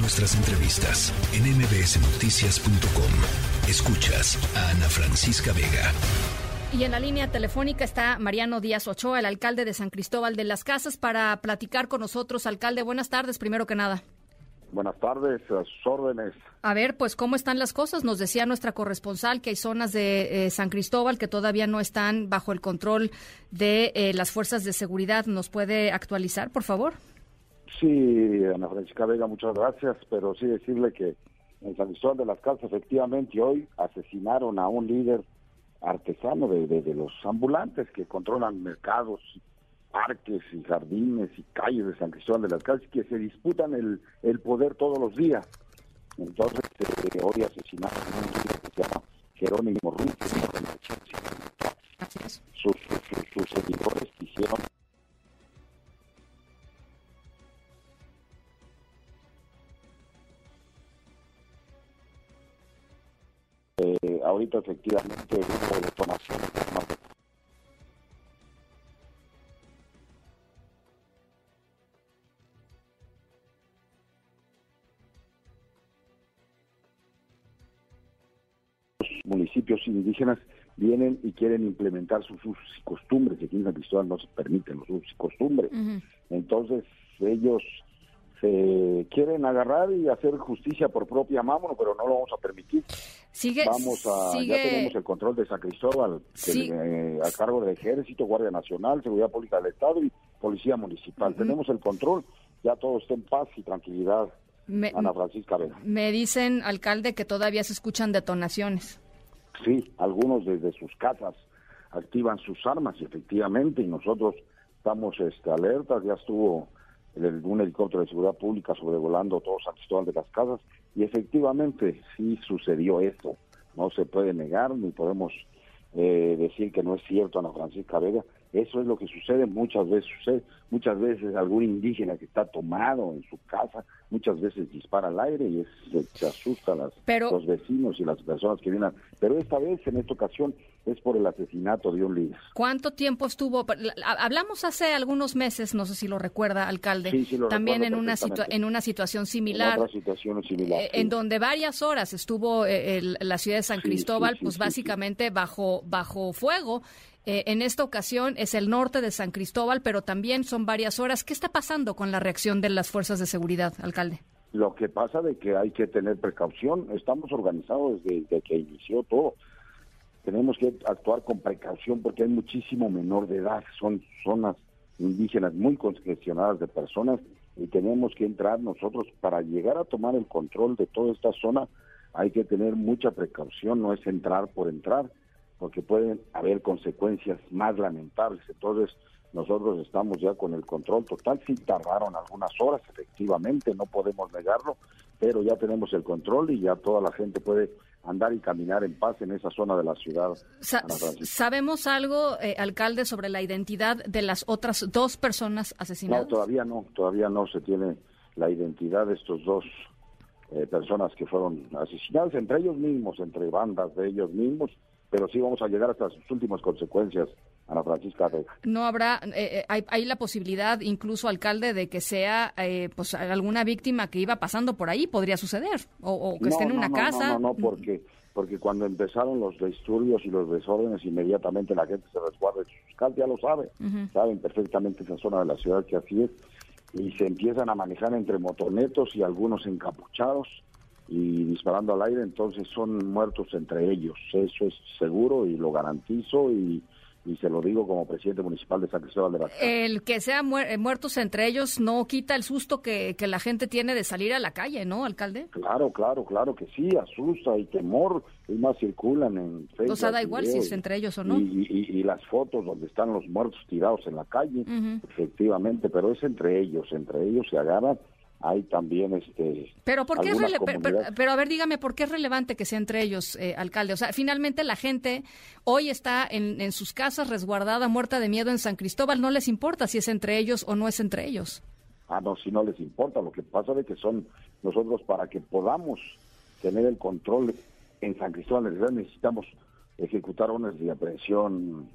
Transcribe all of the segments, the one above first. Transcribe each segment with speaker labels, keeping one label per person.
Speaker 1: Nuestras entrevistas en mbsnoticias.com. Escuchas a Ana Francisca Vega.
Speaker 2: Y en la línea telefónica está Mariano Díaz Ochoa, el alcalde de San Cristóbal de las Casas, para platicar con nosotros. Alcalde, buenas tardes, primero que nada.
Speaker 3: Buenas tardes, a sus órdenes.
Speaker 2: A ver, pues, ¿cómo están las cosas? Nos decía nuestra corresponsal que hay zonas de eh, San Cristóbal que todavía no están bajo el control de eh, las fuerzas de seguridad. ¿Nos puede actualizar, por favor?
Speaker 3: Sí, Ana Francisca Vega, muchas gracias, pero sí decirle que en San Cristóbal de las Casas efectivamente hoy asesinaron a un líder artesano de, de, los ambulantes que controlan mercados, parques y jardines y calles de San Cristóbal de las Casas que se disputan el, el poder todos los días. Entonces, eh, hoy asesinaron a un líder que se llama Jerónimo Ruiz, sus Eh, ahorita efectivamente hubo detonación Los municipios indígenas vienen y quieren implementar sus usos y costumbres, y aquí en San Cristóbal no se permiten los usos y costumbres. Entonces ellos se quieren agarrar y hacer justicia por propia mano, pero no lo vamos a permitir.
Speaker 2: Sigue,
Speaker 3: vamos a, ya tenemos el control de San Cristóbal eh, a cargo del Ejército, Guardia Nacional, Seguridad Pública del Estado y Policía Municipal. Tenemos el control, ya todo está en paz y tranquilidad. Ana Francisca Vega.
Speaker 2: Me dicen, alcalde, que todavía se escuchan detonaciones.
Speaker 3: Sí, algunos desde sus casas activan sus armas, efectivamente, y nosotros estamos este, alertas, ya estuvo un helicóptero de seguridad pública sobrevolando todo San Cristóbal de las Casas y efectivamente sí sucedió esto. No se puede negar ni podemos eh, decir que no es cierto, Ana Francisca Vega. Eso es lo que sucede muchas veces. Sucede muchas veces algún indígena que está tomado en su casa, muchas veces dispara al aire y se, asusta a los vecinos y las personas que vienen. Pero esta vez, en esta ocasión, es por el asesinato de un líder.
Speaker 2: ¿Cuánto tiempo estuvo? Hablamos hace algunos meses, no sé si lo recuerda, alcalde, también en una, en una situación similar.
Speaker 3: En situación similar.
Speaker 2: Eh, en donde varias horas estuvo eh, la ciudad de San Cristóbal, pues básicamente bajo, bajo fuego. Eh, en esta ocasión es el norte de San Cristóbal, pero también son varias horas. ¿Qué está pasando con la reacción de las fuerzas de seguridad, alcalde?
Speaker 3: Lo que pasa de que hay que tener precaución. Estamos organizados desde que inició todo tenemos que actuar con precaución porque hay muchísimo menor de edad, son zonas indígenas muy congestionadas de personas y tenemos que entrar nosotros para llegar a tomar el control de toda esta zona hay que tener mucha precaución, no es entrar por entrar, porque pueden haber consecuencias más lamentables. Entonces, nosotros estamos ya con el control total, sí tardaron algunas horas, efectivamente, no podemos negarlo, pero ya tenemos el control y ya toda la gente puede andar y caminar en paz en esa zona de la ciudad.
Speaker 2: ¿Sabemos algo, eh, alcalde, sobre la identidad de las otras dos personas asesinadas?
Speaker 3: No, todavía no, todavía no se tiene la identidad de estos dos eh, personas que fueron asesinadas, entre ellos mismos, entre bandas de ellos mismos, pero sí vamos a llegar hasta sus últimas consecuencias Ana Francisca
Speaker 2: No habrá, eh, eh, hay, la posibilidad, incluso alcalde, de que sea eh, pues alguna víctima que iba pasando por ahí, podría suceder, o, que esté en una casa.
Speaker 3: No, no, no, porque, porque cuando empezaron los disturbios y los desórdenes, inmediatamente la gente se resguarda en sus casas, ya lo sabe, saben perfectamente esa zona de la ciudad que así es, y se empiezan a manejar entre motonetos y algunos encapuchados y disparando al aire, entonces son muertos entre ellos, eso es seguro y lo garantizo y y se lo digo como presidente municipal de San Cristóbal de la
Speaker 2: El que sean eh, muertos entre ellos no quita el susto que, que, la gente tiene de salir a la calle, ¿no, alcalde?
Speaker 3: Claro, claro, claro que sí, asusta y temor, y más circulan en
Speaker 2: Facebook. O sea, da igual si es entre ellos o no.
Speaker 3: Y, y, las fotos donde están los muertos tirados en la calle, efectivamente, pero es entre ellos, entre ellos se agarran hay también este
Speaker 2: pero por qué pero, a ver dígame por qué es relevante que sea entre ellos eh, alcalde o sea finalmente la gente hoy está en, en, sus casas resguardada muerta de miedo en San Cristóbal. No les importa si es entre ellos o no es entre ellos
Speaker 3: ah no si no les importa. Lo que pasa es que son nosotros para que podamos tener el control en San Cristóbal necesitamos ejecutar órdenes de aprehensión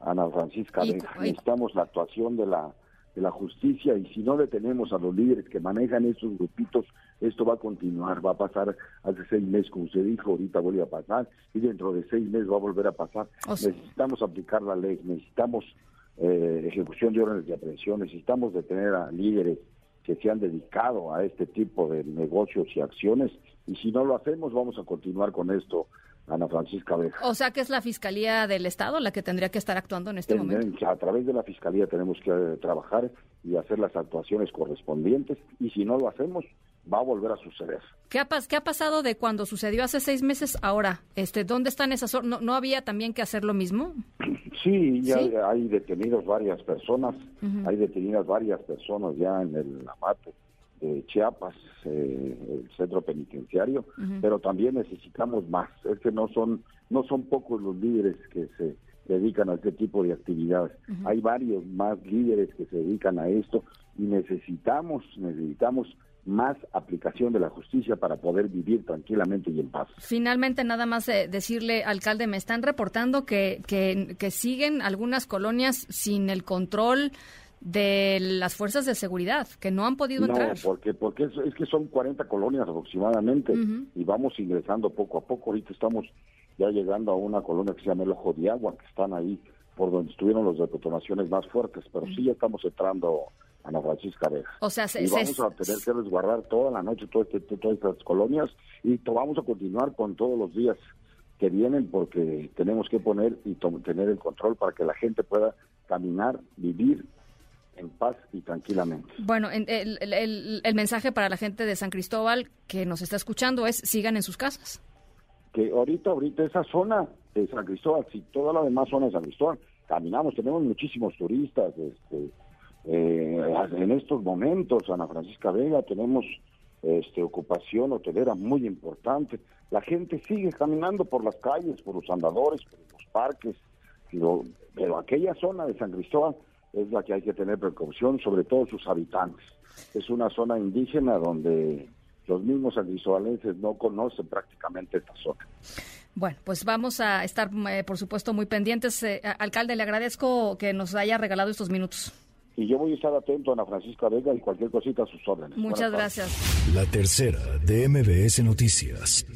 Speaker 3: Ana Francisca necesitamos la actuación de la de la justicia y si no detenemos a los líderes que manejan estos grupitos, esto va a continuar, va a pasar hace seis meses, como usted dijo, ahorita vuelve a pasar y dentro de seis meses va a volver a pasar. necesitamos aplicar la ley, necesitamos eh, ejecución de órdenes de aprehensión, necesitamos detener a líderes que se han dedicado a este tipo de negocios y acciones y si no lo hacemos vamos a continuar con esto Ana Francisca Beja.
Speaker 2: O sea que es la Fiscalía del Estado la que tendría que estar actuando en este momento.
Speaker 3: A través de la Fiscalía tenemos que eh, trabajar y hacer las actuaciones correspondientes y si no lo hacemos va a volver a suceder.
Speaker 2: ¿Qué ha, qué ha pasado de cuando sucedió hace seis meses ahora? Este, ¿Dónde están esas? ¿No, ¿No había también que hacer lo mismo?
Speaker 3: Sí, ya hay detenidos varias personas, hay detenidas varias personas ya en el Amate Chiapas, eh, el centro penitenciario, pero también necesitamos más. Es que no son no son pocos los líderes que se dedican a este tipo de actividades. Hay varios más líderes que se dedican a esto y necesitamos necesitamos más aplicación de la justicia para poder vivir tranquilamente y en paz.
Speaker 2: Finalmente, nada más eh, decirle, alcalde, me están reportando que, que, que siguen algunas colonias sin el control de las fuerzas de seguridad que no han podido entrar.
Speaker 3: Porque, porque es, que son 40 colonias aproximadamente y vamos ingresando poco a poco. Ahorita estamos ya llegando a una colonia que se llama el Ojo de Agua, que están ahí por donde estuvieron las detonaciones más fuertes, pero sí ya estamos entrando a Ana Francisca Vega.
Speaker 2: O sea,
Speaker 3: y vamos a tener que resguardar toda la noche todo este, todas estas colonias y vamos a continuar con todos los días que vienen porque tenemos que poner y tener el control para que la gente pueda caminar, vivir en paz y tranquilamente.
Speaker 2: Bueno, el, el, mensaje para la gente de San Cristóbal que nos está escuchando es sigan en sus casas.
Speaker 3: Que ahorita, ahorita esa zona de San Cristóbal, si toda la demás zona de San Cristóbal, caminamos, tenemos muchísimos turistas, este, eh, en estos momentos, Ana Francisca Vega, tenemos este, ocupación hotelera muy importante. La gente sigue caminando por las calles, por los andadores, por los parques, pero, pero aquella zona de San Cristóbal es la que hay que tener precaución, sobre todo sus habitantes. Es una zona indígena donde los mismos sancristobalenses no conocen prácticamente esta zona.
Speaker 2: Bueno, pues vamos a estar, eh, por supuesto, muy pendientes. Eh, alcalde, le agradezco que nos haya regalado estos minutos.
Speaker 3: Y yo voy a estar atento a Ana Francisca Vega y cualquier cosita a sus órdenes.
Speaker 2: Muchas gracias.
Speaker 1: La tercera de MBS Noticias.